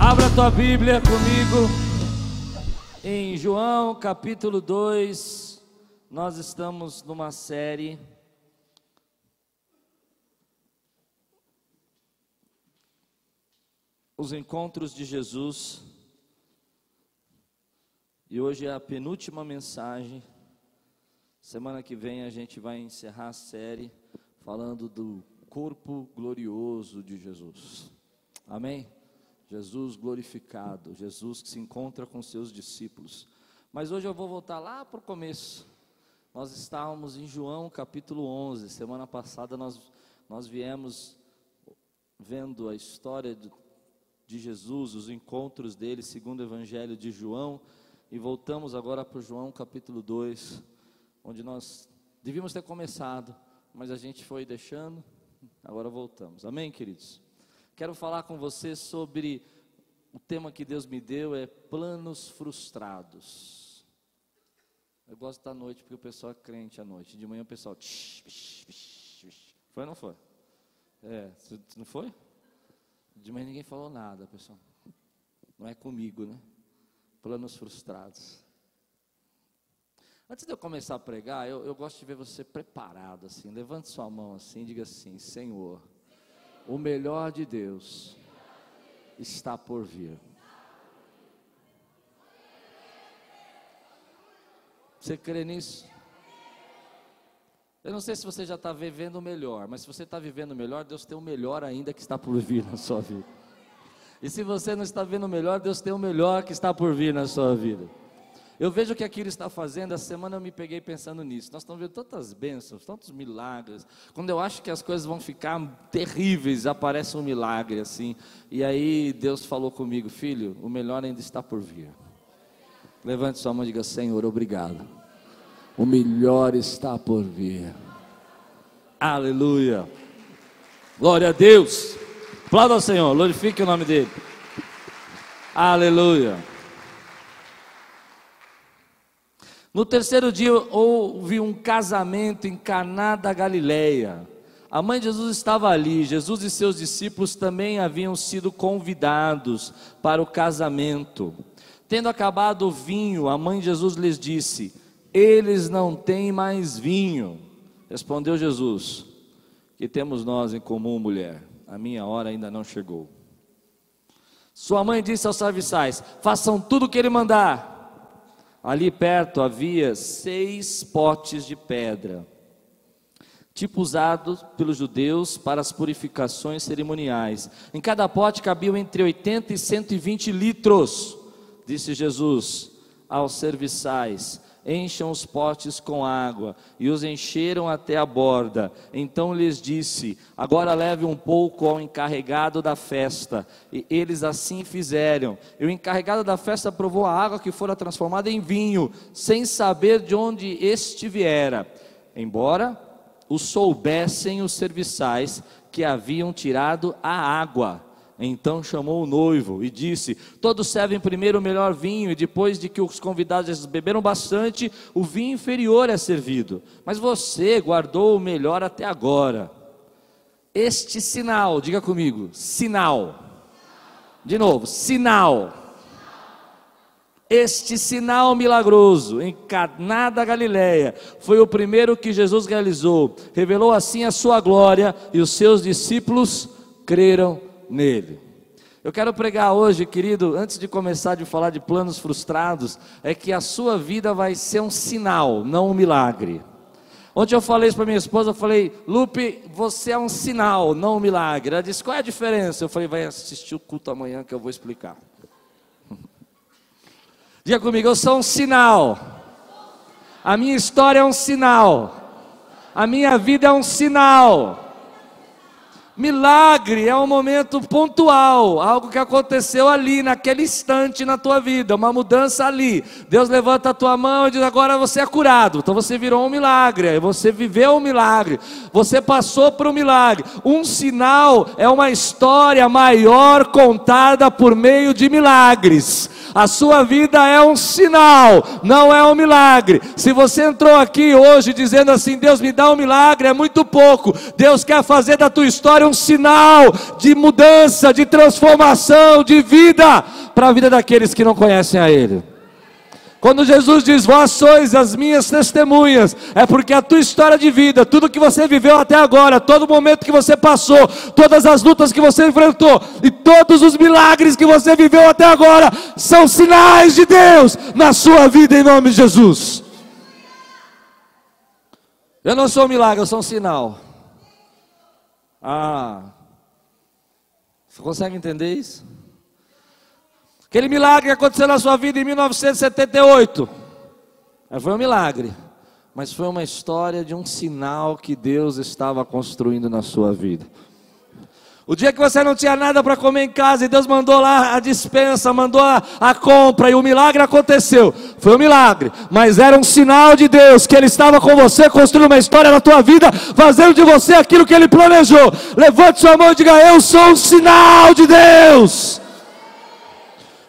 Abra tua Bíblia comigo em João capítulo 2. Nós estamos numa série Os encontros de Jesus. E hoje é a penúltima mensagem. Semana que vem a gente vai encerrar a série falando do corpo glorioso de Jesus. Amém? Jesus glorificado, Jesus que se encontra com seus discípulos. Mas hoje eu vou voltar lá para o começo. Nós estávamos em João capítulo 11. Semana passada nós, nós viemos vendo a história de, de Jesus, os encontros dele, segundo o Evangelho de João. E voltamos agora para João capítulo 2, onde nós devíamos ter começado, mas a gente foi deixando, agora voltamos. Amém, queridos? Quero falar com você sobre o tema que Deus me deu é planos frustrados. Eu gosto da noite porque o pessoal é crente à noite. De manhã o pessoal. Foi ou não foi? É, não foi? De manhã ninguém falou nada, pessoal. Não é comigo, né? Planos frustrados. Antes de eu começar a pregar, eu, eu gosto de ver você preparado assim. Levante sua mão assim e diga assim: Senhor o melhor de Deus está por vir. Você crê nisso? Eu não sei se você já está vivendo o melhor, mas se você está vivendo o melhor, Deus tem o melhor ainda que está por vir na sua vida. E se você não está vendo o melhor, Deus tem o melhor que está por vir na sua vida. Eu vejo o que aquilo está fazendo, essa semana eu me peguei pensando nisso. Nós estamos vendo tantas bênçãos, tantos milagres. Quando eu acho que as coisas vão ficar terríveis, aparece um milagre assim. E aí Deus falou comigo, filho, o melhor ainda está por vir. Levante sua mão e diga, Senhor, obrigado. O melhor está por vir. Aleluia. Glória a Deus. Aplauda ao Senhor, glorifique o nome dele. Aleluia. No terceiro dia houve um casamento em Caná da Galileia. A mãe de Jesus estava ali, Jesus e seus discípulos também haviam sido convidados para o casamento. Tendo acabado o vinho, a mãe de Jesus lhes disse: Eles não têm mais vinho. Respondeu Jesus: Que temos nós em comum, mulher? A minha hora ainda não chegou. Sua mãe disse aos serviçais: Façam tudo o que ele mandar. Ali perto havia seis potes de pedra, tipo usado pelos judeus para as purificações cerimoniais. Em cada pote cabiam entre 80 e 120 litros, disse Jesus aos serviçais encham os potes com água, e os encheram até a borda. Então lhes disse: Agora leve um pouco ao encarregado da festa. E eles assim fizeram. E o encarregado da festa provou a água que fora transformada em vinho, sem saber de onde este viera. Embora o soubessem os serviçais que haviam tirado a água. Então chamou o noivo e disse: Todos servem primeiro o melhor vinho, e depois de que os convidados beberam bastante, o vinho inferior é servido. Mas você guardou o melhor até agora. Este sinal, diga comigo: sinal. De novo, sinal. Este sinal milagroso em Caná da Galileia foi o primeiro que Jesus realizou. Revelou assim a sua glória e os seus discípulos creram nele. Eu quero pregar hoje, querido, antes de começar de falar de planos frustrados, é que a sua vida vai ser um sinal, não um milagre. Ontem eu falei isso para minha esposa, eu falei, Lupe, você é um sinal, não um milagre. Ela disse, qual é a diferença? Eu falei, vai assistir o culto amanhã que eu vou explicar. Diga comigo, eu sou um sinal. A minha história é um sinal. A minha vida é um sinal. Milagre é um momento pontual, algo que aconteceu ali, naquele instante na tua vida, uma mudança ali. Deus levanta a tua mão e diz: agora você é curado. Então você virou um milagre, você viveu um milagre, você passou por um milagre. Um sinal é uma história maior contada por meio de milagres. A sua vida é um sinal, não é um milagre. Se você entrou aqui hoje dizendo assim: Deus me dá um milagre, é muito pouco. Deus quer fazer da tua história um um sinal de mudança, de transformação, de vida para a vida daqueles que não conhecem a Ele. Quando Jesus diz, vós sois as minhas testemunhas, é porque a tua história de vida, tudo que você viveu até agora, todo momento que você passou, todas as lutas que você enfrentou e todos os milagres que você viveu até agora, são sinais de Deus na sua vida em nome de Jesus. Eu não sou um milagre, eu sou um sinal. Ah, você consegue entender isso? Aquele milagre que aconteceu na sua vida em 1978. Foi um milagre, mas foi uma história de um sinal que Deus estava construindo na sua vida. O dia que você não tinha nada para comer em casa e Deus mandou lá a dispensa, mandou a, a, compra e o milagre aconteceu. Foi um milagre, mas era um sinal de Deus que Ele estava com você, construindo uma história na tua vida, fazendo de você aquilo que Ele planejou. Levante sua mão e diga: Eu sou um sinal de Deus.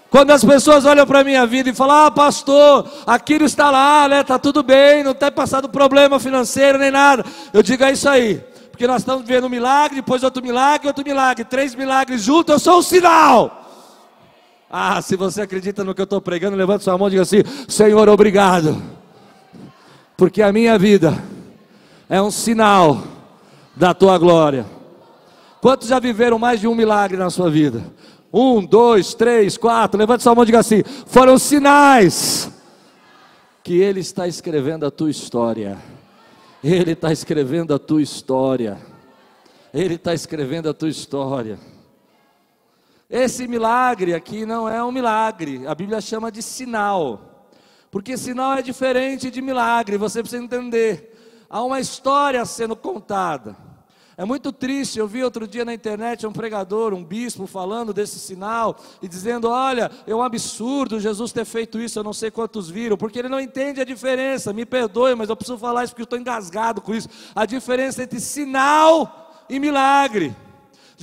Quando as pessoas olham para a minha vida e falam, ah, pastor, aquilo está lá, né? Está tudo bem, não tem passado problema financeiro nem nada. Eu digo, é isso aí. Porque nós estamos vivendo um milagre, depois outro milagre, outro milagre, três milagres juntos, eu sou um sinal. Ah, se você acredita no que eu estou pregando, levante sua mão e diga assim: Senhor, obrigado. Porque a minha vida é um sinal da tua glória. Quantos já viveram mais de um milagre na sua vida? Um, dois, três, quatro. Levante sua mão e diga assim: foram sinais que Ele está escrevendo a tua história. Ele está escrevendo a tua história. Ele está escrevendo a tua história. Esse milagre aqui não é um milagre, a Bíblia chama de sinal, porque sinal é diferente de milagre, você precisa entender. Há uma história sendo contada. É muito triste, eu vi outro dia na internet um pregador, um bispo falando desse sinal e dizendo: Olha, é um absurdo Jesus ter feito isso, eu não sei quantos viram, porque ele não entende a diferença. Me perdoe, mas eu preciso falar isso porque eu estou engasgado com isso. A diferença entre sinal e milagre.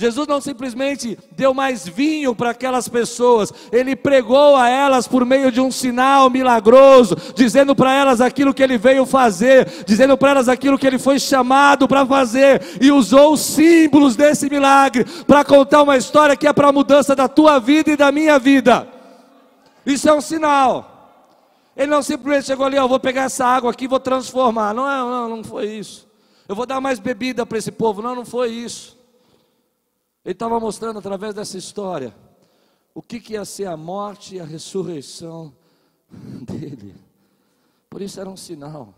Jesus não simplesmente deu mais vinho para aquelas pessoas, ele pregou a elas por meio de um sinal milagroso, dizendo para elas aquilo que ele veio fazer, dizendo para elas aquilo que ele foi chamado para fazer, e usou os símbolos desse milagre para contar uma história que é para a mudança da tua vida e da minha vida. Isso é um sinal. Ele não simplesmente chegou ali, ó, vou pegar essa água aqui e vou transformar. Não, não, não foi isso. Eu vou dar mais bebida para esse povo. Não, não foi isso. Ele estava mostrando através dessa história o que, que ia ser a morte e a ressurreição dele. Por isso era um sinal.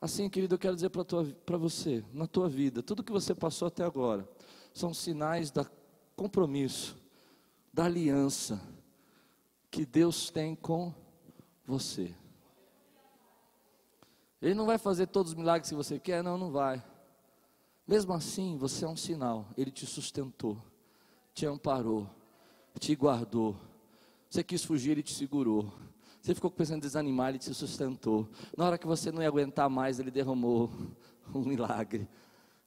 Assim, querido, eu quero dizer para você, na tua vida, tudo que você passou até agora, são sinais da compromisso, da aliança que Deus tem com você. Ele não vai fazer todos os milagres que você quer, não, não vai. Mesmo assim, você é um sinal. Ele te sustentou, te amparou, te guardou. Você quis fugir, ele te segurou. Você ficou pensando em desanimar, ele te sustentou. Na hora que você não ia aguentar mais, ele derramou um milagre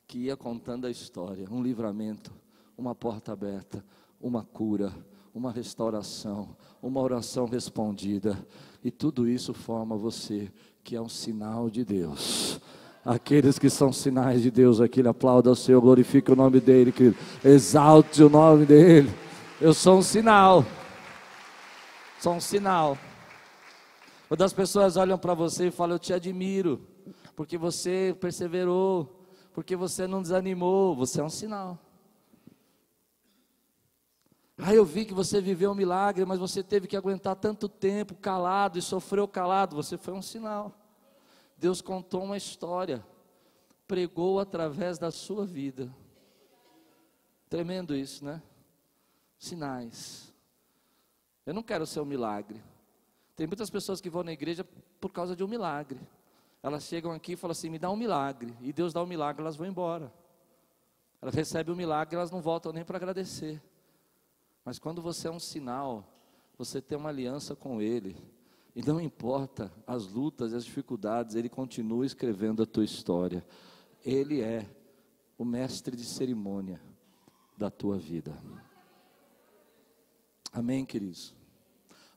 que ia contando a história, um livramento, uma porta aberta, uma cura, uma restauração, uma oração respondida. E tudo isso forma você, que é um sinal de Deus. Aqueles que são sinais de Deus aqui, ele aplauda o Senhor, glorifique o nome dele, querido. Exalte o nome dele. Eu sou um sinal. Sou um sinal. Quando as pessoas olham para você e falam, eu te admiro, porque você perseverou, porque você não desanimou, você é um sinal. Ah, eu vi que você viveu um milagre, mas você teve que aguentar tanto tempo calado e sofreu calado, você foi um sinal. Deus contou uma história, pregou através da sua vida. Tremendo isso, né? Sinais. Eu não quero ser um milagre. Tem muitas pessoas que vão na igreja por causa de um milagre. Elas chegam aqui e falam assim: me dá um milagre. E Deus dá um milagre, elas vão embora. Elas recebem o um milagre, elas não voltam nem para agradecer. Mas quando você é um sinal, você tem uma aliança com Ele. E não importa as lutas e as dificuldades, Ele continua escrevendo a tua história. Ele é o mestre de cerimônia da tua vida. Amém, queridos?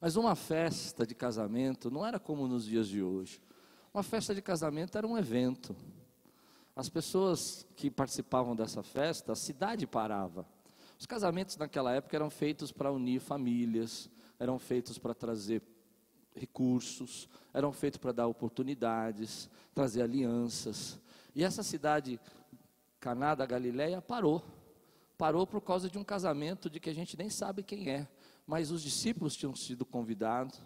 Mas uma festa de casamento não era como nos dias de hoje. Uma festa de casamento era um evento. As pessoas que participavam dessa festa, a cidade parava. Os casamentos naquela época eram feitos para unir famílias, eram feitos para trazer recursos, eram feitos para dar oportunidades, trazer alianças. E essa cidade, Caná da Galileia, parou. Parou por causa de um casamento de que a gente nem sabe quem é, mas os discípulos tinham sido convidados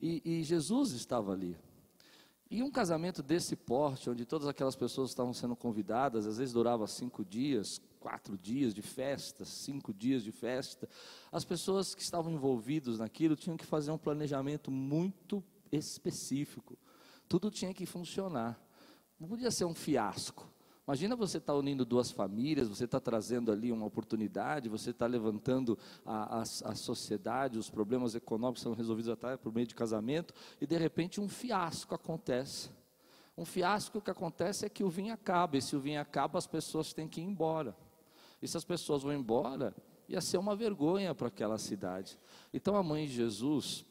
e, e Jesus estava ali. E um casamento desse porte, onde todas aquelas pessoas estavam sendo convidadas, às vezes durava cinco dias, quatro dias de festa, cinco dias de festa. As pessoas que estavam envolvidas naquilo tinham que fazer um planejamento muito específico. Tudo tinha que funcionar. Não podia ser um fiasco. Imagina você estar tá unindo duas famílias, você está trazendo ali uma oportunidade, você está levantando a, a, a, sociedade, os problemas econômicos são resolvidos até por meio de casamento, e de repente um fiasco acontece. Um fiasco que acontece é que o vinho acaba, e se o vinho acaba, as pessoas têm que ir embora. E se as pessoas vão embora, ia ser uma vergonha para aquela cidade. Então a mãe de Jesus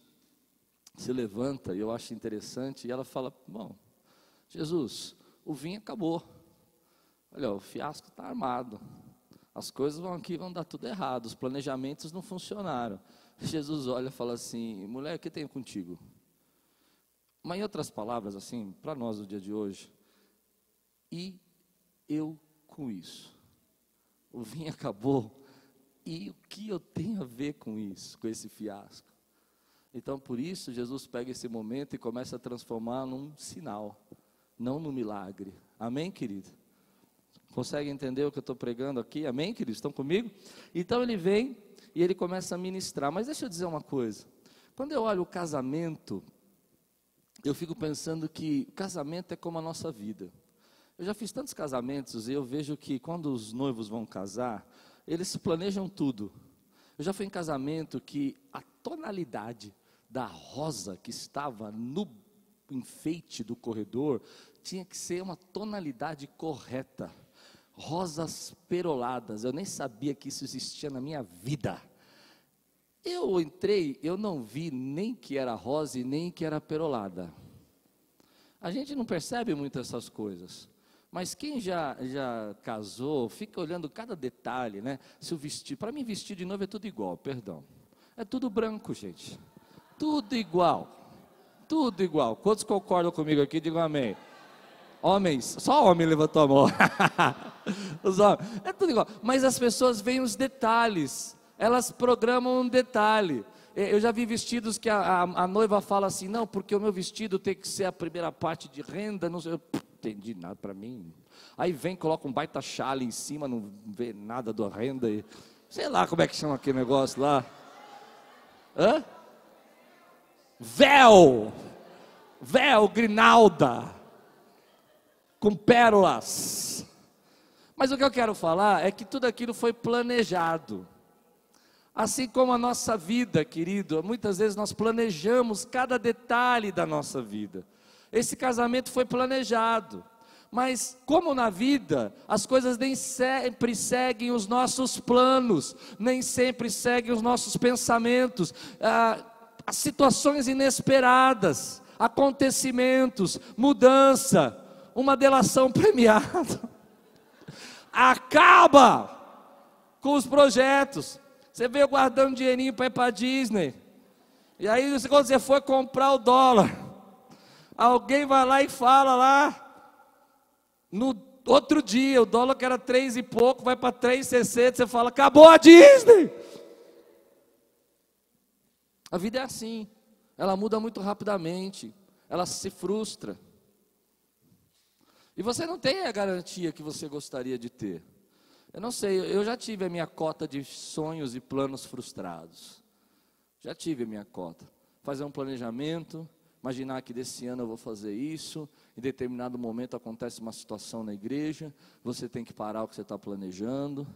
se levanta, e eu acho interessante, e ela fala: Bom, Jesus, o vinho acabou. Olha, o fiasco está armado. As coisas vão aqui vão dar tudo errado. Os planejamentos não funcionaram. Jesus olha e fala assim: mulher, o que tenho contigo? Mas em outras palavras, assim, para nós no dia de hoje, e eu com isso? O vinho acabou. E o que eu tenho a ver com isso, com esse fiasco? Então, por isso, Jesus pega esse momento e começa a transformar num sinal, não num milagre. Amém, querido? Consegue entender o que eu estou pregando aqui? Amém, queridos? Estão comigo? Então ele vem e ele começa a ministrar. Mas deixa eu dizer uma coisa. Quando eu olho o casamento, eu fico pensando que o casamento é como a nossa vida. Eu já fiz tantos casamentos e eu vejo que quando os noivos vão casar, eles se planejam tudo. Eu já fui em casamento que a tonalidade da rosa que estava no enfeite do corredor tinha que ser uma tonalidade correta rosas peroladas. Eu nem sabia que isso existia na minha vida. Eu entrei, eu não vi nem que era rosa e nem que era perolada. A gente não percebe muito essas coisas. Mas quem já, já casou, fica olhando cada detalhe, né? Se o vestido, para mim vestir de novo é tudo igual, perdão. É tudo branco, gente. Tudo igual. Tudo igual. Quantos concordam comigo aqui? Digam amém. Homens, só homem levantou a mão. Os homens, é tudo igual. Mas as pessoas veem os detalhes, elas programam um detalhe. Eu já vi vestidos que a, a, a, noiva fala assim: não, porque o meu vestido tem que ser a primeira parte de renda. Não sei, entendi nada para mim. Aí vem, coloca um baita chale em cima, não vê nada da renda. E, sei lá como é que chama aquele negócio lá. Hã? Véu! Véu, grinalda com pérolas. Mas o que eu quero falar é que tudo aquilo foi planejado. Assim como a nossa vida, querido, muitas vezes nós planejamos cada detalhe da nossa vida. Esse casamento foi planejado. Mas, como na vida, as coisas nem sempre seguem os nossos planos, nem sempre seguem os nossos pensamentos, ah, situações inesperadas, acontecimentos, mudança, uma delação premiada. Acaba com os projetos. Você veio guardando dinheirinho para ir para a Disney. E aí, quando você for comprar o dólar, alguém vai lá e fala lá, no outro dia, o dólar que era três e pouco, vai para 3,60, você fala, acabou a Disney. A vida é assim, ela muda muito rapidamente, ela se frustra. E você não tem a garantia que você gostaria de ter. Eu não sei, eu já tive a minha cota de sonhos e planos frustrados. Já tive a minha cota. Fazer um planejamento, imaginar que desse ano eu vou fazer isso, em determinado momento acontece uma situação na igreja, você tem que parar o que você está planejando,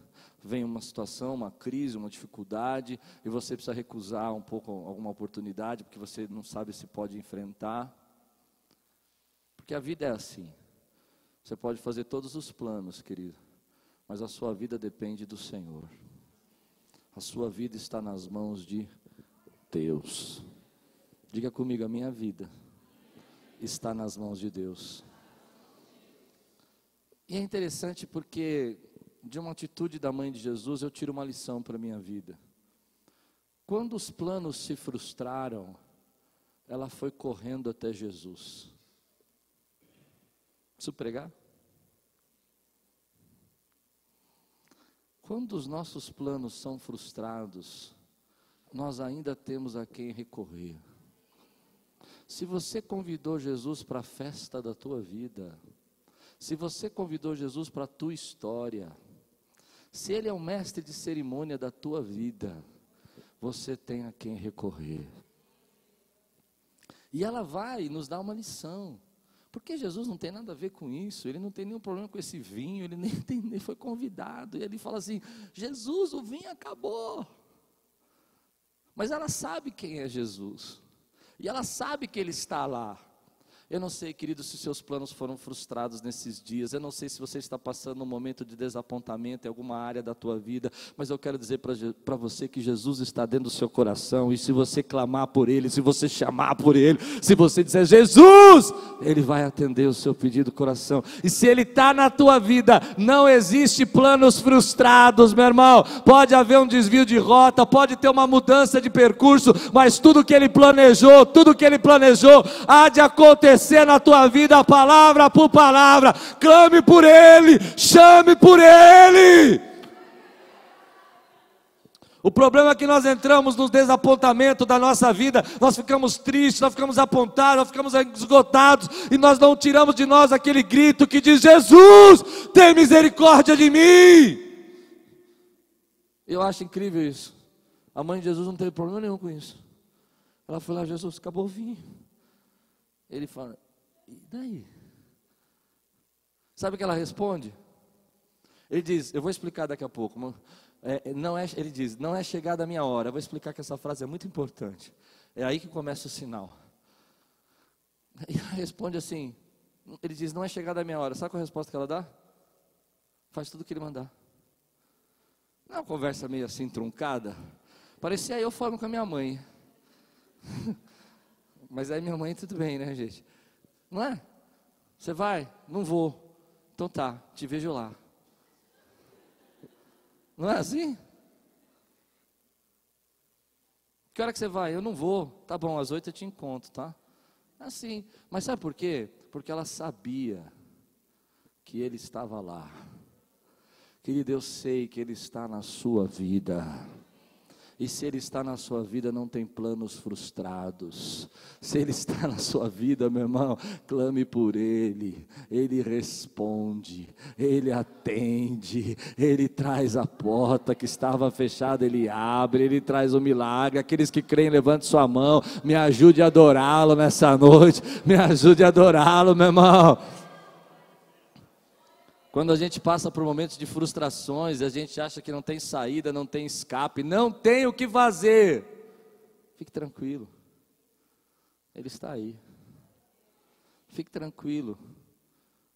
vem uma situação, uma crise, uma dificuldade, e você precisa recusar um pouco alguma oportunidade, porque você não sabe se pode enfrentar. Porque a vida é assim. Você pode fazer todos os planos, querido, mas a sua vida depende do Senhor. A sua vida está nas mãos de Deus. Diga comigo, a minha vida está nas mãos de Deus. E é interessante porque de uma atitude da mãe de Jesus eu tiro uma lição para a minha vida. Quando os planos se frustraram, ela foi correndo até Jesus. Preciso pregar? Quando os nossos planos são frustrados, nós ainda temos a quem recorrer. Se você convidou Jesus para a festa da tua vida, se você convidou Jesus para a tua história, se Ele é o mestre de cerimônia da tua vida, você tem a quem recorrer. E ela vai nos dar uma lição. Porque Jesus não tem nada a ver com isso, ele não tem nenhum problema com esse vinho, ele nem, tem, nem foi convidado. E ele fala assim: Jesus, o vinho acabou. Mas ela sabe quem é Jesus, e ela sabe que ele está lá. Eu não sei, querido, se seus planos foram frustrados nesses dias. Eu não sei se você está passando um momento de desapontamento em alguma área da tua vida. Mas eu quero dizer para você que Jesus está dentro do seu coração. E se você clamar por Ele, se você chamar por Ele, se você dizer Jesus, Ele vai atender o seu pedido coração. E se Ele está na tua vida, não existe planos frustrados, meu irmão. Pode haver um desvio de rota, pode ter uma mudança de percurso, mas tudo que Ele planejou, tudo que Ele planejou, há de acontecer acontecer na tua vida, palavra por palavra. Clame por Ele, chame por Ele. O problema é que nós entramos no desapontamento da nossa vida, nós ficamos tristes, nós ficamos apontados, nós ficamos esgotados, e nós não tiramos de nós aquele grito que diz: Jesus, tem misericórdia de mim. Eu acho incrível isso. A mãe de Jesus não teve problema nenhum com isso. Ela foi lá, Jesus, acabou o vinho. Ele fala, e daí? Sabe o que ela responde? Ele diz, eu vou explicar daqui a pouco. É, não é, ele diz, não é chegada a minha hora. Eu vou explicar que essa frase é muito importante. É aí que começa o sinal. E ela responde assim: ele diz, não é chegada a minha hora. Sabe qual é a resposta que ela dá? Faz tudo o que ele mandar. Não é uma conversa meio assim truncada. Parecia eu falando com a minha mãe. Mas aí minha mãe, tudo bem, né, gente? Não é? Você vai? Não vou. Então tá, te vejo lá. Não é assim? Que hora que você vai? Eu não vou. Tá bom, às oito eu te encontro, tá? É assim. Mas sabe por quê? Porque ela sabia que ele estava lá. Querido, eu sei que ele está na sua vida. E se Ele está na sua vida, não tem planos frustrados. Se Ele está na sua vida, meu irmão, clame por Ele. Ele responde, Ele atende, Ele traz a porta que estava fechada, Ele abre, Ele traz o milagre. Aqueles que creem, levante sua mão, me ajude a adorá-lo nessa noite, me ajude a adorá-lo, meu irmão. Quando a gente passa por momentos de frustrações, a gente acha que não tem saída, não tem escape, não tem o que fazer. Fique tranquilo. Ele está aí. Fique tranquilo.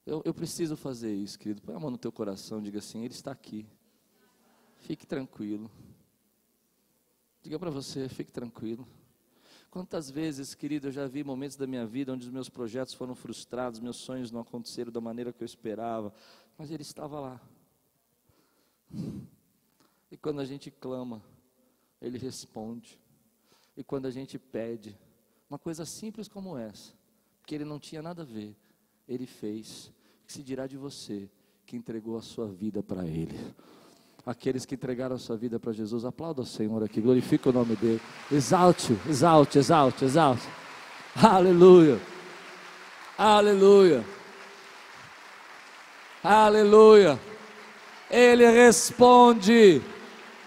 Eu, eu preciso fazer isso, querido. Põe a mão no teu coração, diga assim: Ele está aqui. Fique tranquilo. Diga para você, fique tranquilo. Quantas vezes, querido, eu já vi momentos da minha vida onde os meus projetos foram frustrados, meus sonhos não aconteceram da maneira que eu esperava, mas Ele estava lá. E quando a gente clama, Ele responde. E quando a gente pede, uma coisa simples como essa, que Ele não tinha nada a ver, Ele fez. Que se dirá de você que entregou a sua vida para Ele. Aqueles que entregaram a sua vida para Jesus, aplauda o Senhor aqui, glorifica o nome dele. Exalte, exalte, exalte, exalte. Aleluia. Aleluia. Aleluia. Ele responde.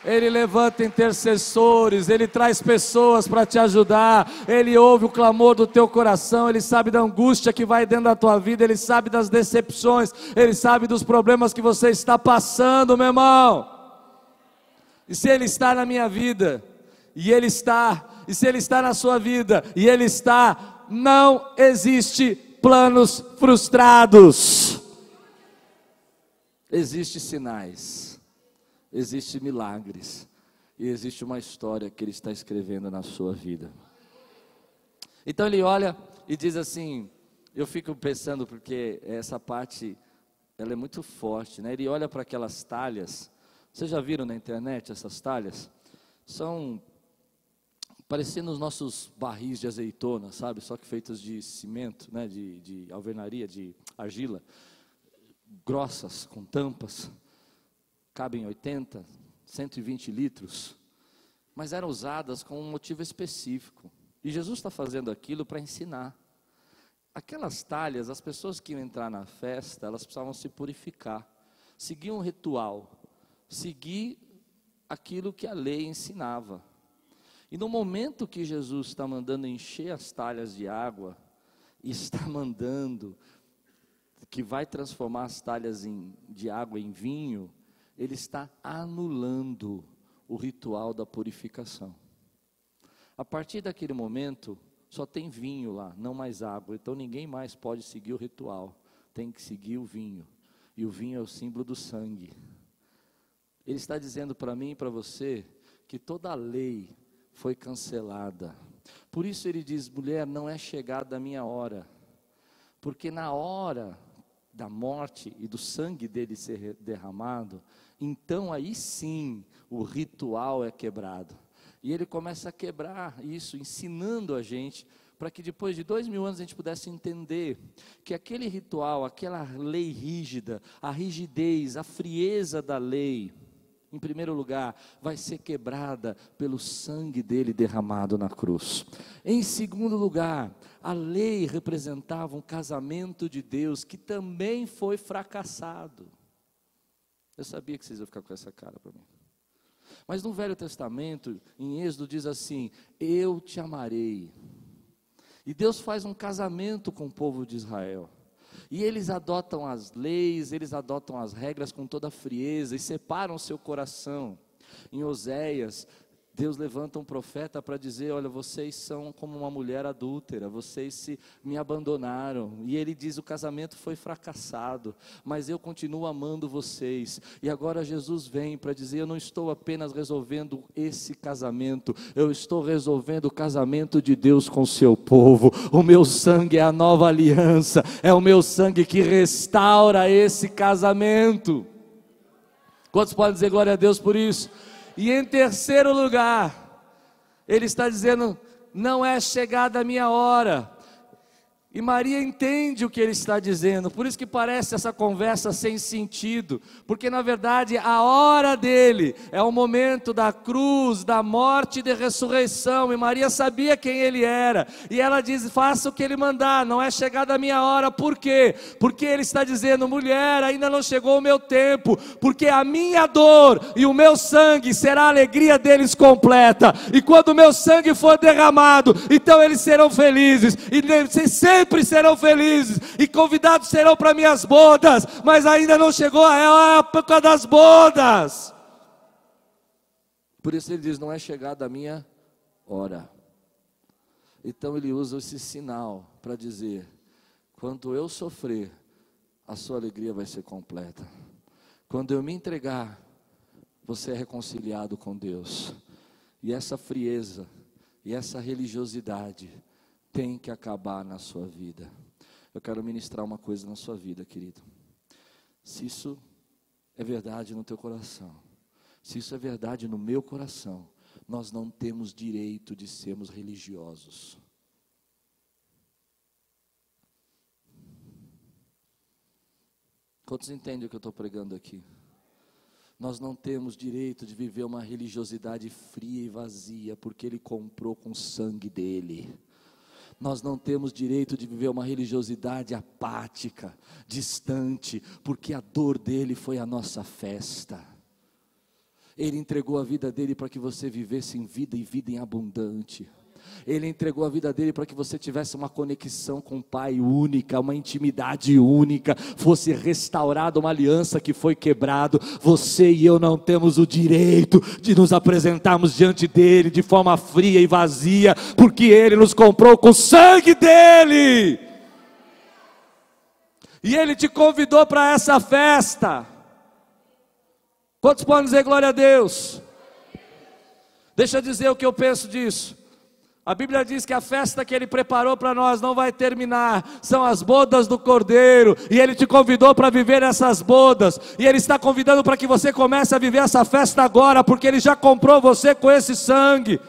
Ele levanta intercessores, Ele traz pessoas para te ajudar, Ele ouve o clamor do teu coração, Ele sabe da angústia que vai dentro da tua vida, Ele sabe das decepções, Ele sabe dos problemas que você está passando, meu irmão. E se Ele está na minha vida, e Ele está, e se Ele está na sua vida, e Ele está, não existe planos frustrados. Existem sinais, existem milagres, e existe uma história que Ele está escrevendo na sua vida. Então ele olha e diz assim: eu fico pensando, porque essa parte ela é muito forte, né? Ele olha para aquelas talhas. Vocês já viram na internet essas talhas? São parecendo os nossos barris de azeitona, sabe? Só que feitos de cimento, né? De, de alvenaria, de argila, grossas, com tampas, cabem 80, 120 litros, mas eram usadas com um motivo específico. E Jesus está fazendo aquilo para ensinar. Aquelas talhas, as pessoas que iam entrar na festa, elas precisavam se purificar, seguir um ritual, seguir aquilo que a lei ensinava. E no momento que Jesus está mandando encher as talhas de água, está mandando que vai transformar as talhas em, de água em vinho, ele está anulando o ritual da purificação. A partir daquele momento, só tem vinho lá, não mais água. Então ninguém mais pode seguir o ritual. Tem que seguir o vinho. E o vinho é o símbolo do sangue. Ele está dizendo para mim e para você que toda a lei foi cancelada. Por isso ele diz: mulher, não é chegada a minha hora. Porque na hora da morte e do sangue dele ser derramado, então aí sim o ritual é quebrado. E ele começa a quebrar isso, ensinando a gente, para que depois de dois mil anos a gente pudesse entender que aquele ritual, aquela lei rígida, a rigidez, a frieza da lei, em primeiro lugar, vai ser quebrada pelo sangue dele derramado na cruz. Em segundo lugar, a lei representava um casamento de Deus que também foi fracassado. Eu sabia que vocês iam ficar com essa cara para mim. Mas no Velho Testamento, em Êxodo, diz assim: Eu te amarei. E Deus faz um casamento com o povo de Israel. E eles adotam as leis, eles adotam as regras com toda frieza e separam seu coração. Em Oséias, Deus levanta um profeta para dizer: Olha, vocês são como uma mulher adúltera, vocês se me abandonaram. E ele diz: O casamento foi fracassado, mas eu continuo amando vocês. E agora Jesus vem para dizer: Eu não estou apenas resolvendo esse casamento, eu estou resolvendo o casamento de Deus com o seu povo. O meu sangue é a nova aliança, é o meu sangue que restaura esse casamento. Quantos podem dizer glória a Deus por isso? E em terceiro lugar, ele está dizendo: não é chegada a minha hora. E Maria entende o que ele está dizendo, por isso que parece essa conversa sem sentido, porque na verdade a hora dele é o momento da cruz, da morte e da ressurreição, e Maria sabia quem ele era, e ela diz: faça o que ele mandar, não é chegada a minha hora, por quê? Porque ele está dizendo: mulher, ainda não chegou o meu tempo, porque a minha dor e o meu sangue será a alegria deles completa, e quando o meu sangue for derramado, então eles serão felizes, e sempre sempre serão felizes e convidados serão para minhas bodas, mas ainda não chegou a época das bodas. Por isso ele diz: não é chegada a minha hora. Então ele usa esse sinal para dizer: quando eu sofrer, a sua alegria vai ser completa. Quando eu me entregar, você é reconciliado com Deus. E essa frieza e essa religiosidade tem que acabar na sua vida. Eu quero ministrar uma coisa na sua vida, querido. Se isso é verdade no teu coração, se isso é verdade no meu coração, nós não temos direito de sermos religiosos. Quantos entendem o que eu estou pregando aqui? Nós não temos direito de viver uma religiosidade fria e vazia, porque Ele comprou com o sangue dele. Nós não temos direito de viver uma religiosidade apática, distante, porque a dor dele foi a nossa festa. Ele entregou a vida dele para que você vivesse em vida e vida em abundante. Ele entregou a vida dele para que você tivesse uma conexão com o Pai única, uma intimidade única, fosse restaurada uma aliança que foi quebrado. Você e eu não temos o direito de nos apresentarmos diante dele de forma fria e vazia, porque ele nos comprou com o sangue dele. E ele te convidou para essa festa. Quantos podem dizer glória a Deus? Deixa eu dizer o que eu penso disso. A Bíblia diz que a festa que Ele preparou para nós não vai terminar, são as bodas do Cordeiro, e Ele te convidou para viver essas bodas, e Ele está convidando para que você comece a viver essa festa agora, porque Ele já comprou você com esse sangue.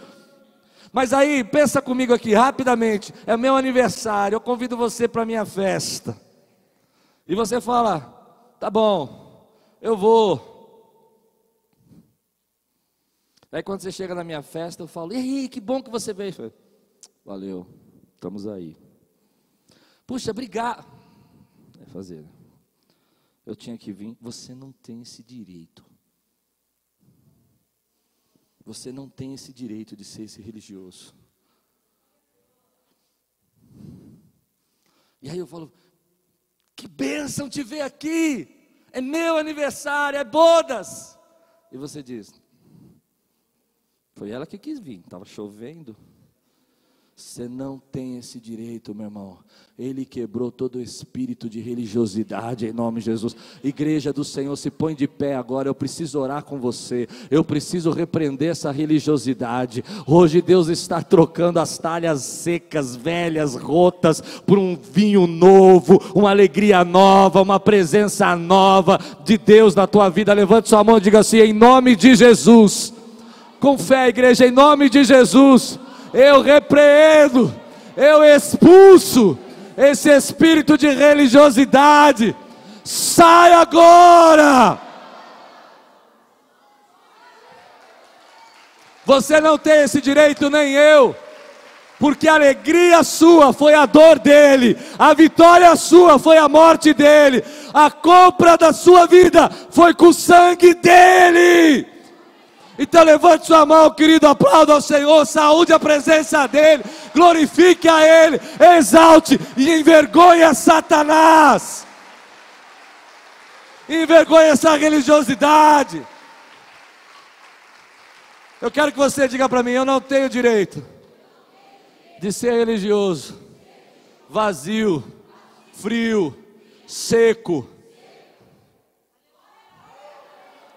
Mas aí, pensa comigo aqui rapidamente, é meu aniversário, eu convido você para minha festa, e você fala, tá bom, eu vou. Aí quando você chega na minha festa, eu falo, e aí, que bom que você veio. Valeu, estamos aí. Puxa, obrigado. É fazer. Né? Eu tinha que vir. Você não tem esse direito. Você não tem esse direito de ser esse religioso. E aí eu falo, que bênção te ver aqui. É meu aniversário, é bodas. E você diz, foi ela que quis vir, estava chovendo. Você não tem esse direito, meu irmão. Ele quebrou todo o espírito de religiosidade em nome de Jesus. Igreja do Senhor, se põe de pé agora. Eu preciso orar com você. Eu preciso repreender essa religiosidade. Hoje Deus está trocando as talhas secas, velhas, rotas, por um vinho novo, uma alegria nova, uma presença nova de Deus na tua vida. Levante sua mão e diga assim: em nome de Jesus com fé, igreja, em nome de Jesus, eu repreendo, eu expulso esse espírito de religiosidade. Sai agora! Você não tem esse direito, nem eu, porque a alegria sua foi a dor dele, a vitória sua foi a morte dele, a compra da sua vida foi com o sangue dele. Então levante sua mão, querido, aplauda ao Senhor, saúde a presença dEle, glorifique a Ele, exalte e envergonhe Satanás. Envergonhe essa religiosidade. Eu quero que você diga para mim: eu não tenho direito de ser religioso, vazio, frio, seco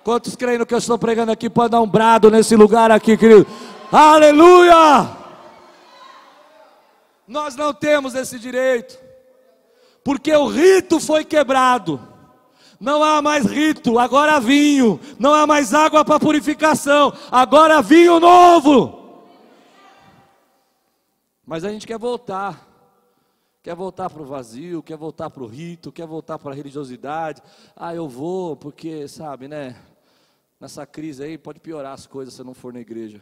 Quantos creem no que eu estou pregando aqui? Pode dar um brado nesse lugar aqui, querido. Aleluia! Nós não temos esse direito, porque o rito foi quebrado. Não há mais rito, agora há vinho. Não há mais água para purificação, agora há vinho novo. Mas a gente quer voltar. Quer voltar para o vazio, quer voltar para o rito, quer voltar para a religiosidade. Ah, eu vou porque, sabe, né? Nessa crise aí, pode piorar as coisas se não for na igreja.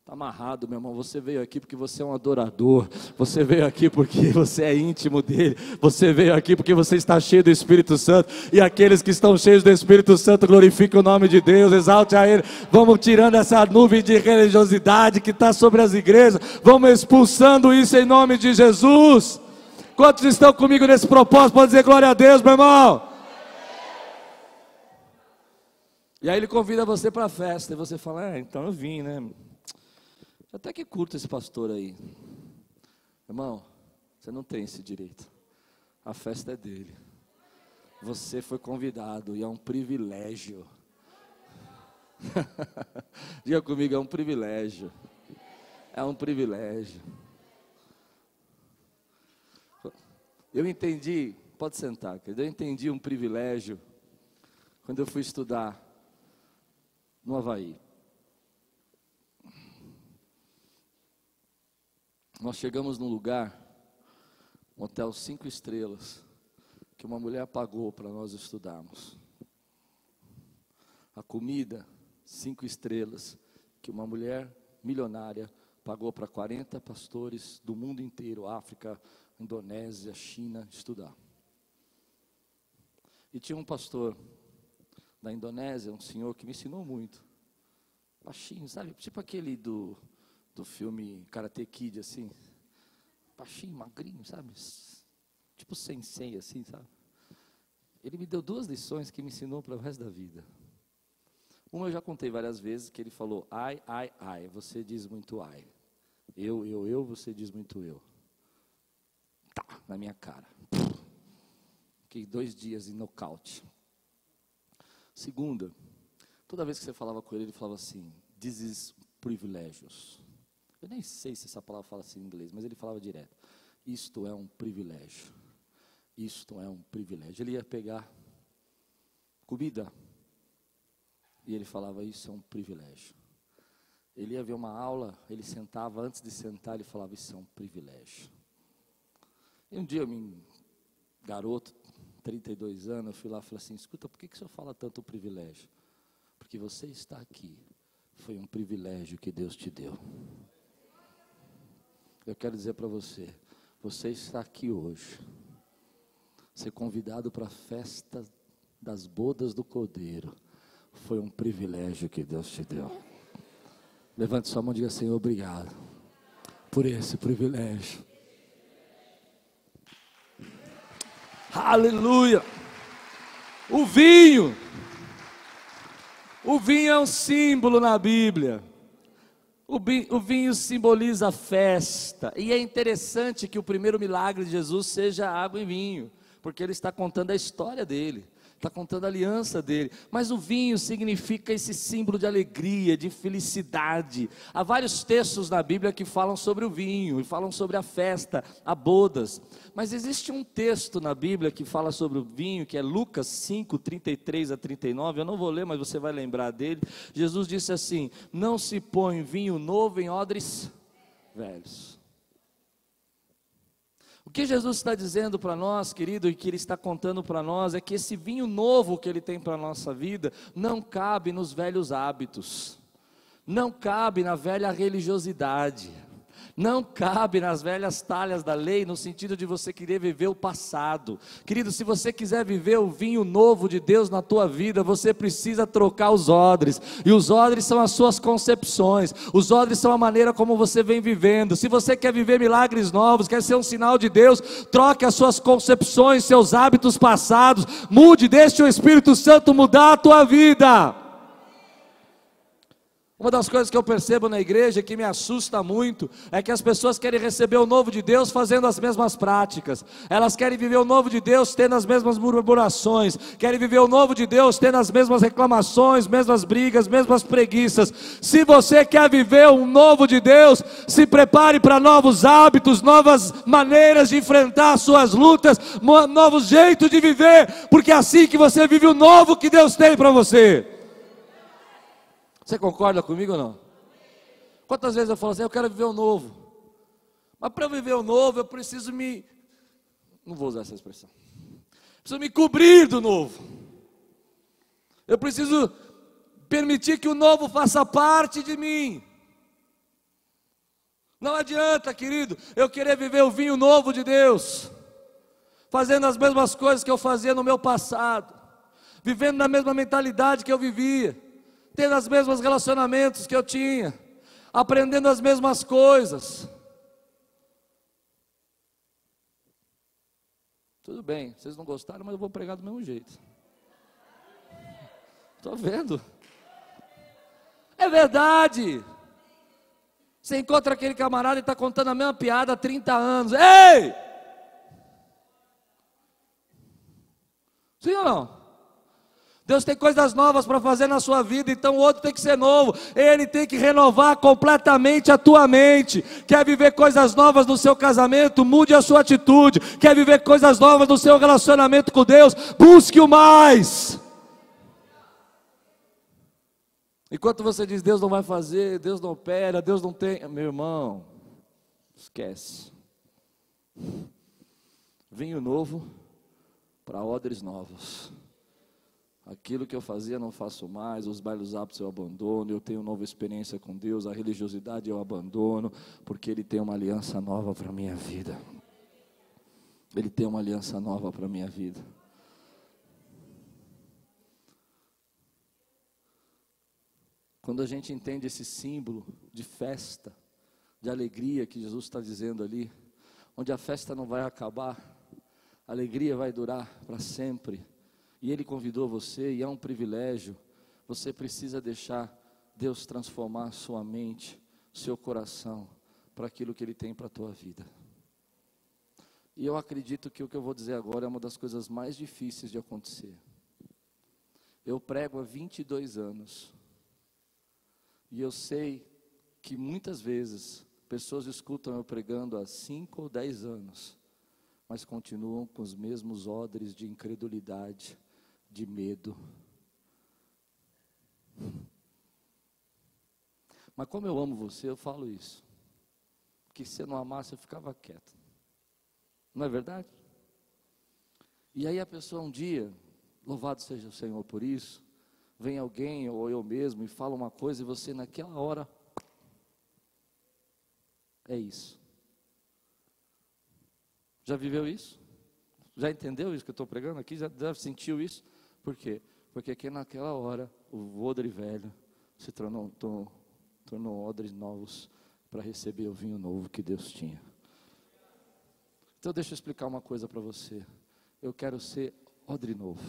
Está amarrado, meu irmão. Você veio aqui porque você é um adorador. Você veio aqui porque você é íntimo dele. Você veio aqui porque você está cheio do Espírito Santo. E aqueles que estão cheios do Espírito Santo glorificam o nome de Deus, exalte a Ele. Vamos tirando essa nuvem de religiosidade que está sobre as igrejas. Vamos expulsando isso em nome de Jesus. Quantos estão comigo nesse propósito? Pode dizer glória a Deus, meu irmão. E aí ele convida você para a festa, e você fala, é, então eu vim, né? Até que curto esse pastor aí. Irmão, você não tem esse direito. A festa é dele. Você foi convidado e é um privilégio. Diga comigo, é um privilégio. É um privilégio. Eu entendi, pode sentar, querido, eu entendi um privilégio quando eu fui estudar no Havaí. Nós chegamos num lugar, um hotel cinco estrelas, que uma mulher pagou para nós estudarmos. A comida, cinco estrelas, que uma mulher milionária pagou para 40 pastores do mundo inteiro, África, Indonésia, China, estudar. E tinha um pastor da Indonésia, um senhor que me ensinou muito. Baixinho, sabe? Tipo aquele do, do filme Karate Kid, assim. Baixinho, magrinho, sabe? Tipo sensei, assim, sabe? Ele me deu duas lições que me ensinou para o resto da vida. Uma eu já contei várias vezes, que ele falou, ai, ai, ai, você diz muito ai. Eu, eu, eu, você diz muito eu. Tá, na minha cara. Fiquei dois dias em nocaute. Segunda, toda vez que você falava com ele, ele falava assim: is privilégios. Eu nem sei se essa palavra fala assim em inglês, mas ele falava direto. Isto é um privilégio. Isto é um privilégio. Ele ia pegar comida e ele falava: Isso é um privilégio. Ele ia ver uma aula, ele sentava, antes de sentar, ele falava: Isso é um privilégio. E um dia, eu, garoto, 32 anos, eu fui lá e falei assim: Escuta, por que, que o senhor fala tanto privilégio? Porque você está aqui, foi um privilégio que Deus te deu. Eu quero dizer para você: você está aqui hoje, ser convidado para a festa das bodas do Cordeiro, foi um privilégio que Deus te deu. Levante sua mão e diga: Senhor, obrigado por esse privilégio. Aleluia! O vinho, o vinho é um símbolo na Bíblia. O vinho, o vinho simboliza festa, e é interessante que o primeiro milagre de Jesus seja água e vinho, porque ele está contando a história dele está contando a aliança dele. Mas o vinho significa esse símbolo de alegria, de felicidade. Há vários textos na Bíblia que falam sobre o vinho, e falam sobre a festa, a bodas. Mas existe um texto na Bíblia que fala sobre o vinho, que é Lucas 5, 33 a 39. Eu não vou ler, mas você vai lembrar dele. Jesus disse assim: Não se põe vinho novo em odres velhos o que Jesus está dizendo para nós, querido, e que Ele está contando para nós, é que esse vinho novo que Ele tem para a nossa vida não cabe nos velhos hábitos, não cabe na velha religiosidade não cabe nas velhas talhas da lei, no sentido de você querer viver o passado. Querido, se você quiser viver o vinho novo de Deus na tua vida, você precisa trocar os odres, e os odres são as suas concepções, os odres são a maneira como você vem vivendo. Se você quer viver milagres novos, quer ser um sinal de Deus, troque as suas concepções, seus hábitos passados, mude, deixe o Espírito Santo mudar a tua vida. Uma das coisas que eu percebo na igreja que me assusta muito é que as pessoas querem receber o novo de Deus fazendo as mesmas práticas. Elas querem viver o novo de Deus tendo as mesmas murmurações, querem viver o novo de Deus tendo as mesmas reclamações, mesmas brigas, mesmas preguiças. Se você quer viver um novo de Deus, se prepare para novos hábitos, novas maneiras de enfrentar suas lutas, novos jeitos de viver, porque é assim que você vive o novo que Deus tem para você. Você concorda comigo ou não? Quantas vezes eu falo assim, eu quero viver o novo. Mas para eu viver o novo, eu preciso me. Não vou usar essa expressão. Preciso me cobrir do novo. Eu preciso permitir que o novo faça parte de mim. Não adianta, querido, eu querer viver o vinho novo de Deus, fazendo as mesmas coisas que eu fazia no meu passado, vivendo na mesma mentalidade que eu vivia tendo os mesmos relacionamentos que eu tinha, aprendendo as mesmas coisas. Tudo bem, vocês não gostaram, mas eu vou pregar do mesmo jeito. Estou vendo. É verdade. Você encontra aquele camarada e está contando a mesma piada há 30 anos. Ei! Sim ou não? Deus tem coisas novas para fazer na sua vida, então o outro tem que ser novo. Ele tem que renovar completamente a tua mente. Quer viver coisas novas no seu casamento? Mude a sua atitude. Quer viver coisas novas no seu relacionamento com Deus? Busque o mais. Enquanto você diz Deus não vai fazer, Deus não opera, Deus não tem, meu irmão, esquece. Vinho novo para odres novos. Aquilo que eu fazia não faço mais, os bailes aptos eu abandono, eu tenho nova experiência com Deus, a religiosidade eu abandono, porque Ele tem uma aliança nova para a minha vida. Ele tem uma aliança nova para a minha vida. Quando a gente entende esse símbolo de festa, de alegria que Jesus está dizendo ali, onde a festa não vai acabar, a alegria vai durar para sempre e Ele convidou você, e é um privilégio, você precisa deixar Deus transformar sua mente, seu coração, para aquilo que Ele tem para a tua vida. E eu acredito que o que eu vou dizer agora é uma das coisas mais difíceis de acontecer. Eu prego há 22 anos, e eu sei que muitas vezes pessoas escutam eu pregando há cinco ou dez anos, mas continuam com os mesmos odres de incredulidade, de medo. Mas como eu amo você, eu falo isso. Que se eu não amasse, eu ficava quieto. Não é verdade? E aí a pessoa um dia, louvado seja o Senhor por isso, vem alguém ou eu mesmo e fala uma coisa e você naquela hora é isso. Já viveu isso? Já entendeu isso que eu estou pregando aqui? Já, já sentiu isso? Por quê? Porque aqui naquela hora o odre velho se tornou, tornou, odres novos para receber o vinho novo que Deus tinha. Então deixa eu explicar uma coisa para você. Eu quero ser odre novo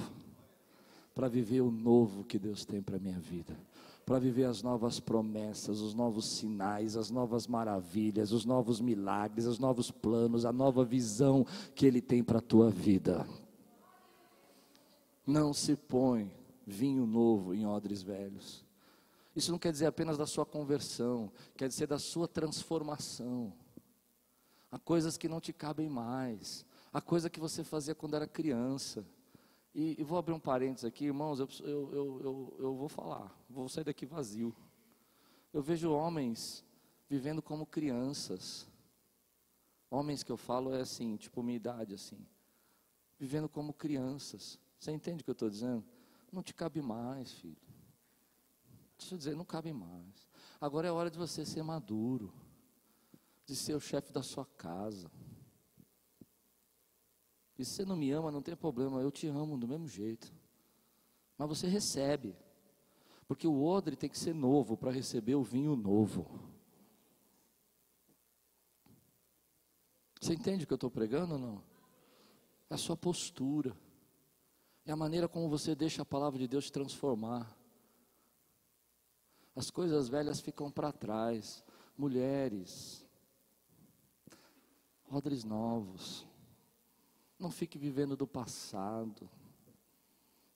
para viver o novo que Deus tem para a minha vida, para viver as novas promessas, os novos sinais, as novas maravilhas, os novos milagres, os novos planos, a nova visão que Ele tem para a tua vida. Não se põe vinho novo em odres velhos. Isso não quer dizer apenas da sua conversão, quer dizer da sua transformação. Há coisas que não te cabem mais, há coisa que você fazia quando era criança e, e, vou abrir um parênteses aqui, irmãos, eu, eu, eu, eu, vou falar, vou sair daqui vazio. Eu vejo homens vivendo como crianças. Homens que eu falo é assim, tipo minha idade assim. Vivendo como crianças. Você entende o que eu estou dizendo? Não te cabe mais, filho. Deixa eu dizer, não cabe mais. Agora é hora de você ser maduro, de ser o chefe da sua casa. E se você não me ama, não tem problema, eu te amo do mesmo jeito. Mas você recebe. Porque o odre tem que ser novo para receber o vinho novo. Você entende o que eu estou pregando ou não? É a sua postura. É a maneira como você deixa a palavra de Deus te transformar. As coisas velhas ficam para trás. Mulheres, odres novos. Não fique vivendo do passado.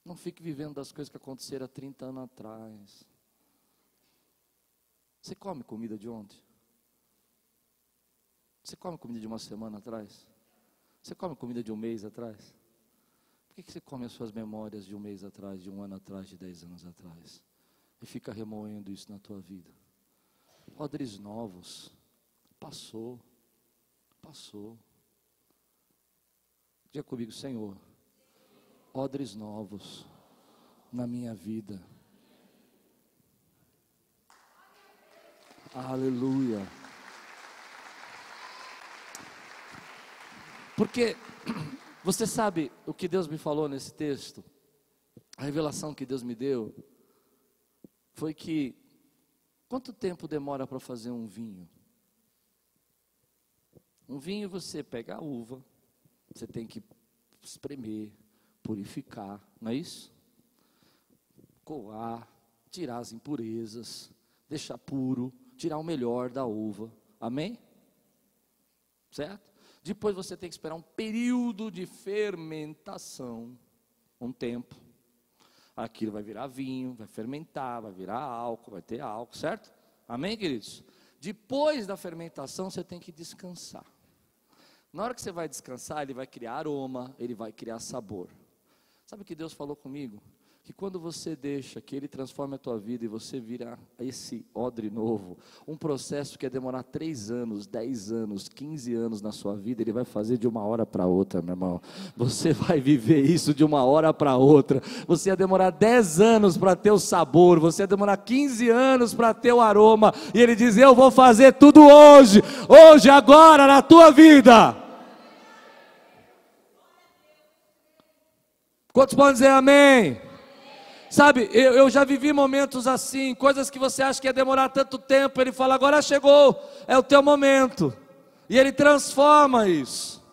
Não fique vivendo das coisas que aconteceram há 30 anos atrás. Você come comida de ontem? Você come comida de uma semana atrás? Você come comida de um mês atrás? Por que, que você come as suas memórias de um mês atrás, de um ano atrás, de dez anos atrás? E fica remoendo isso na tua vida. Odres novos. Passou. Passou. Diga comigo, Senhor, odres novos na minha vida. Aleluia. Porque você sabe o que Deus me falou nesse texto? A revelação que Deus me deu foi que quanto tempo demora para fazer um vinho? Um vinho você pega a uva, você tem que espremer, purificar, não é isso? Coar, tirar as impurezas, deixar puro, tirar o melhor da uva. Amém? Certo? Depois você tem que esperar um período de fermentação, um tempo. Aquilo vai virar vinho, vai fermentar, vai virar álcool, vai ter álcool, certo? Amém, queridos? Depois da fermentação, você tem que descansar. Na hora que você vai descansar, ele vai criar aroma, ele vai criar sabor. Sabe o que Deus falou comigo? Que quando você deixa que Ele transforme a tua vida e você vira esse odre novo, um processo que ia demorar três anos, dez anos, quinze anos na sua vida, Ele vai fazer de uma hora para outra, meu irmão. Você vai viver isso de uma hora para outra. Você ia demorar dez anos para ter o sabor, você ia demorar quinze anos para ter o aroma. E Ele diz: Eu vou fazer tudo hoje, hoje, agora, na tua vida. Quantos podem dizer amém? Sabe, eu, eu, já vivi momentos assim, coisas que você acha que ia demorar tanto tempo. Ele fala, agora chegou, é o teu momento. E ele transforma isso.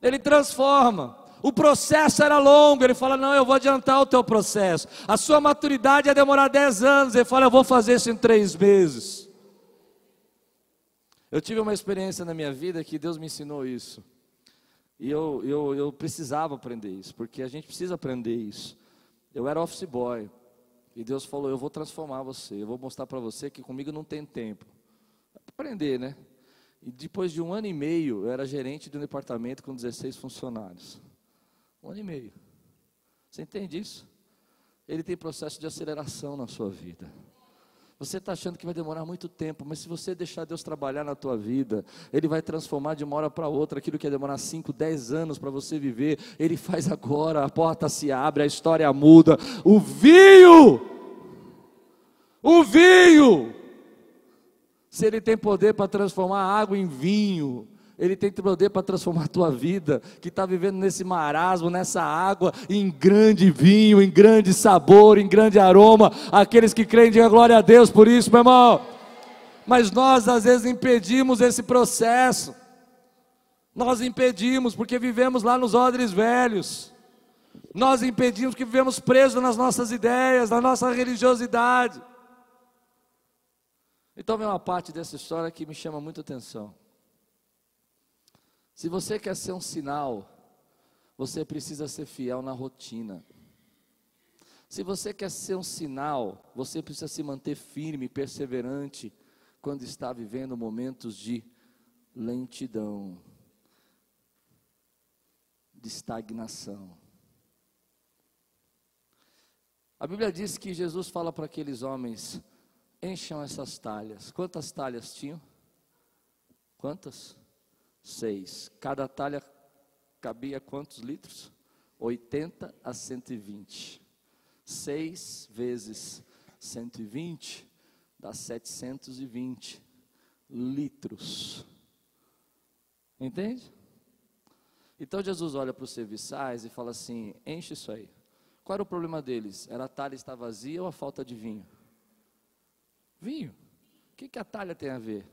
Ele transforma. O processo era longo. Ele fala, não, eu vou adiantar o teu processo. A sua maturidade ia demorar 10 anos. Ele fala, eu vou fazer isso em três meses. Eu tive uma experiência na minha vida que Deus me ensinou isso. E eu, eu, eu precisava aprender isso, porque a gente precisa aprender isso. Eu era office boy, e Deus falou: Eu vou transformar você, eu vou mostrar para você que comigo não tem tempo. aprender, né? E depois de um ano e meio, eu era gerente de um departamento com 16 funcionários. Um ano e meio. Você entende isso? Ele tem processo de aceleração na sua vida. Você está achando que vai demorar muito tempo, mas se você deixar Deus trabalhar na tua vida, Ele vai transformar de uma hora para outra aquilo que ia demorar 5, 10 anos para você viver. Ele faz agora, a porta se abre, a história muda. O vinho, o vinho, se Ele tem poder para transformar água em vinho, ele tem poder para transformar a tua vida, que está vivendo nesse marasmo, nessa água, em grande vinho, em grande sabor, em grande aroma. Aqueles que creem, digam glória a Deus por isso, meu irmão. Mas nós, às vezes, impedimos esse processo. Nós impedimos, porque vivemos lá nos odres velhos. Nós impedimos que vivemos presos nas nossas ideias, na nossa religiosidade. Então, vem uma parte dessa história que me chama muita atenção. Se você quer ser um sinal, você precisa ser fiel na rotina. Se você quer ser um sinal, você precisa se manter firme, perseverante, quando está vivendo momentos de lentidão, de estagnação. A Bíblia diz que Jesus fala para aqueles homens: encham essas talhas. Quantas talhas tinham? Quantas? Seis. Cada talha cabia quantos litros? 80 a 120. Seis vezes 120 dá 720 litros. Entende? Então Jesus olha para os serviçais e fala assim: enche isso aí. Qual era o problema deles? Era a talha estar vazia ou a falta de vinho? Vinho. O que, que a talha tem a ver?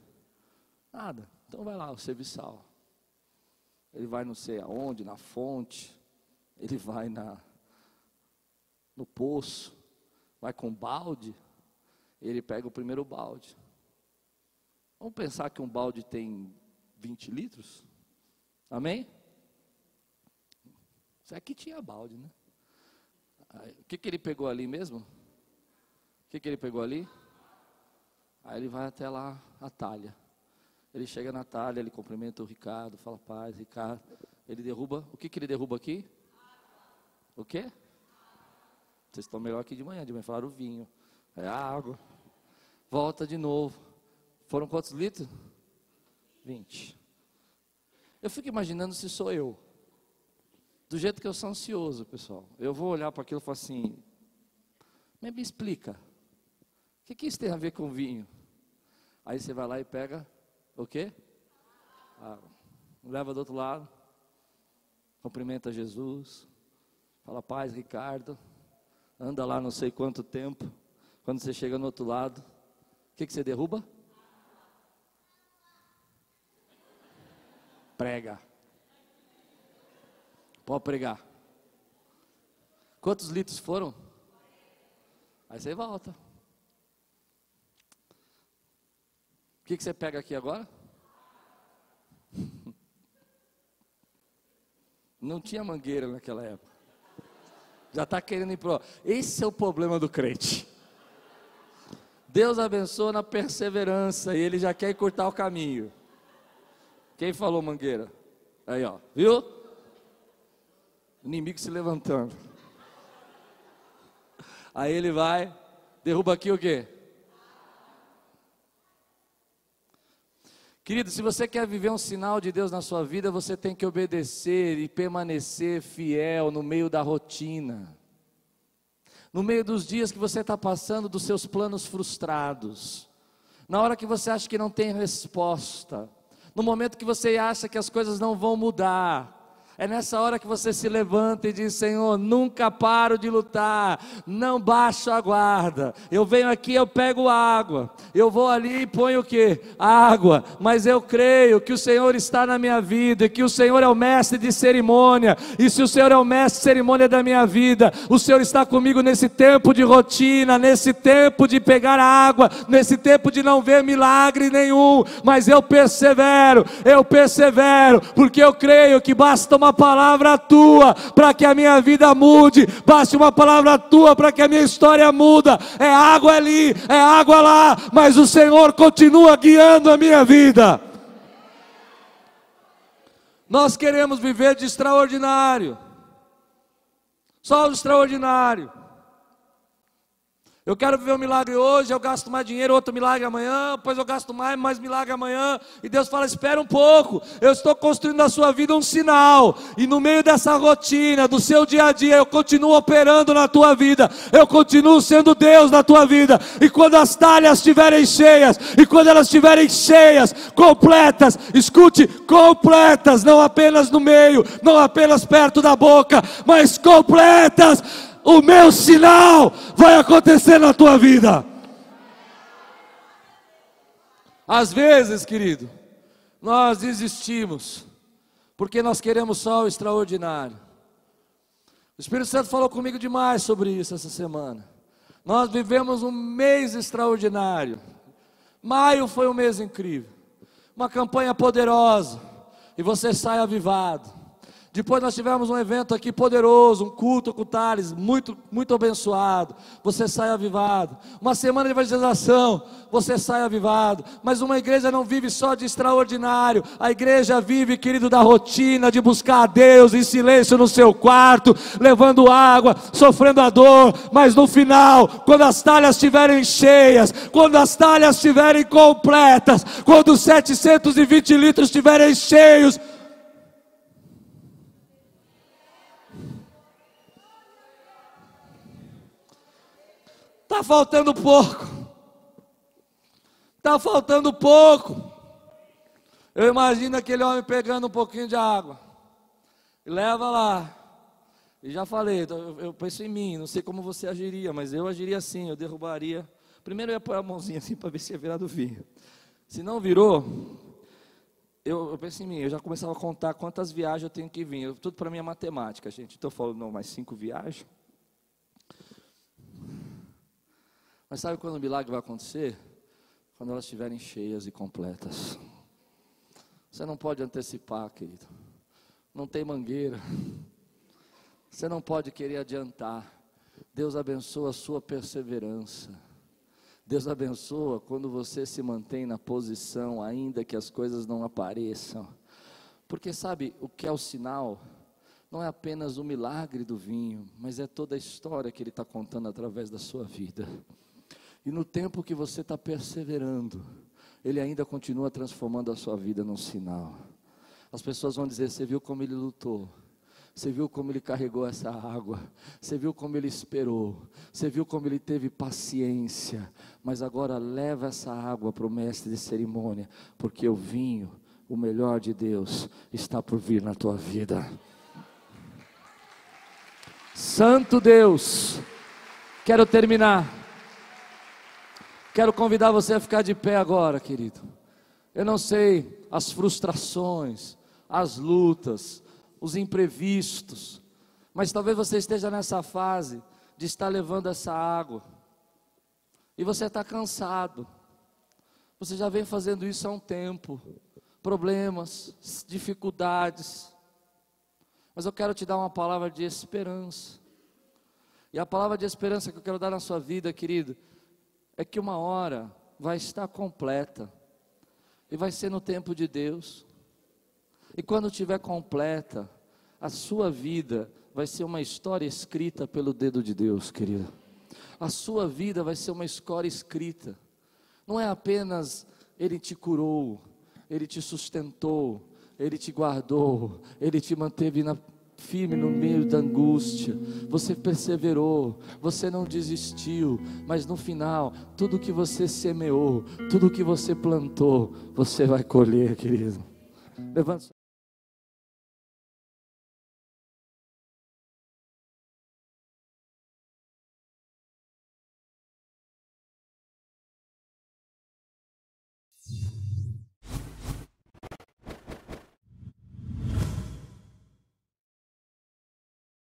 Nada. Então vai lá, o serviçal. Ele vai não sei aonde, na fonte, ele vai na no poço, vai com balde, ele pega o primeiro balde. Vamos pensar que um balde tem 20 litros? Amém? Isso aqui tinha balde, né? o que, que ele pegou ali mesmo? O que, que ele pegou ali? Aí ele vai até lá a talha. Ele chega na talha, ele cumprimenta o Ricardo, fala paz, Ricardo. Ele derruba, o que, que ele derruba aqui? O quê? Vocês estão melhor aqui de manhã, de manhã falaram o vinho. É água. Volta de novo. Foram quantos litros? 20. Eu fico imaginando se sou eu. Do jeito que eu sou ansioso, pessoal. Eu vou olhar para aquilo e falar assim: me explica. O que, que isso tem a ver com vinho? Aí você vai lá e pega o quê? Ah, leva do outro lado. Cumprimenta Jesus. Fala paz, Ricardo. Anda lá não sei quanto tempo. Quando você chega no outro lado, o que, que você derruba? Prega. Pode pregar. Quantos litros foram? Aí você volta. O que, que você pega aqui agora? Não tinha mangueira naquela época. Já está querendo ir pro. Esse é o problema do crente. Deus abençoa na perseverança e ele já quer cortar o caminho. Quem falou mangueira? Aí, ó, viu? Inimigo se levantando. Aí ele vai, derruba aqui o quê? Querido, se você quer viver um sinal de Deus na sua vida, você tem que obedecer e permanecer fiel no meio da rotina, no meio dos dias que você está passando, dos seus planos frustrados, na hora que você acha que não tem resposta, no momento que você acha que as coisas não vão mudar, é nessa hora que você se levanta e diz: Senhor, nunca paro de lutar, não baixo a guarda. Eu venho aqui, eu pego água, eu vou ali e ponho o que? Água, mas eu creio que o Senhor está na minha vida, que o Senhor é o mestre de cerimônia, e se o Senhor é o mestre de cerimônia da minha vida, o Senhor está comigo nesse tempo de rotina, nesse tempo de pegar água, nesse tempo de não ver milagre nenhum, mas eu persevero, eu persevero, porque eu creio que basta uma uma palavra tua para que a minha vida mude, basta uma palavra tua para que a minha história muda. É água ali, é água lá, mas o Senhor continua guiando a minha vida. Nós queremos viver de extraordinário. Só o extraordinário. Eu quero viver um milagre hoje, eu gasto mais dinheiro, outro milagre amanhã, depois eu gasto mais, mais milagre amanhã. E Deus fala: espera um pouco, eu estou construindo na sua vida um sinal. E no meio dessa rotina, do seu dia a dia, eu continuo operando na tua vida, eu continuo sendo Deus na tua vida. E quando as talhas estiverem cheias, e quando elas estiverem cheias, completas, escute, completas, não apenas no meio, não apenas perto da boca, mas completas o meu sinal vai acontecer na tua vida. Às vezes, querido, nós desistimos, porque nós queremos só o extraordinário. O Espírito Santo falou comigo demais sobre isso essa semana. Nós vivemos um mês extraordinário. Maio foi um mês incrível, uma campanha poderosa, e você sai avivado. Depois nós tivemos um evento aqui poderoso, um culto com o Thales, muito, muito abençoado. Você sai avivado. Uma semana de evangelização, você sai avivado. Mas uma igreja não vive só de extraordinário. A igreja vive, querido, da rotina de buscar a Deus em silêncio no seu quarto, levando água, sofrendo a dor. Mas no final, quando as talhas estiverem cheias, quando as talhas estiverem completas, quando os 720 litros estiverem cheios, Está faltando pouco. Está faltando pouco. Eu imagino aquele homem pegando um pouquinho de água. Leva lá. E já falei, eu, eu penso em mim, não sei como você agiria, mas eu agiria assim, eu derrubaria. Primeiro eu ia pôr a mãozinha assim para ver se ia virar do vinho. Se não virou, eu, eu penso em mim, eu já começava a contar quantas viagens eu tenho que vir. Eu, tudo para mim é matemática, gente. Então eu falo, não, mais cinco viagens. Mas sabe quando o milagre vai acontecer? Quando elas estiverem cheias e completas. Você não pode antecipar, querido. Não tem mangueira. Você não pode querer adiantar. Deus abençoa a sua perseverança. Deus abençoa quando você se mantém na posição, ainda que as coisas não apareçam. Porque sabe o que é o sinal? Não é apenas o milagre do vinho, mas é toda a história que Ele está contando através da sua vida. E no tempo que você está perseverando, Ele ainda continua transformando a sua vida num sinal. As pessoas vão dizer: Você viu como ele lutou? Você viu como ele carregou essa água? Você viu como ele esperou? Você viu como ele teve paciência? Mas agora leva essa água para o mestre de cerimônia, porque o vinho, o melhor de Deus, está por vir na tua vida. Santo Deus, quero terminar Quero convidar você a ficar de pé agora, querido. Eu não sei as frustrações, as lutas, os imprevistos, mas talvez você esteja nessa fase de estar levando essa água e você está cansado. Você já vem fazendo isso há um tempo. Problemas, dificuldades. Mas eu quero te dar uma palavra de esperança. E a palavra de esperança que eu quero dar na sua vida, querido, é que uma hora vai estar completa, e vai ser no tempo de Deus, e quando estiver completa, a sua vida vai ser uma história escrita pelo dedo de Deus, querido. A sua vida vai ser uma história escrita, não é apenas Ele te curou, Ele te sustentou, Ele te guardou, Ele te manteve na firme no meio da angústia, você perseverou, você não desistiu, mas no final, tudo que você semeou, tudo que você plantou, você vai colher, querido. Levanta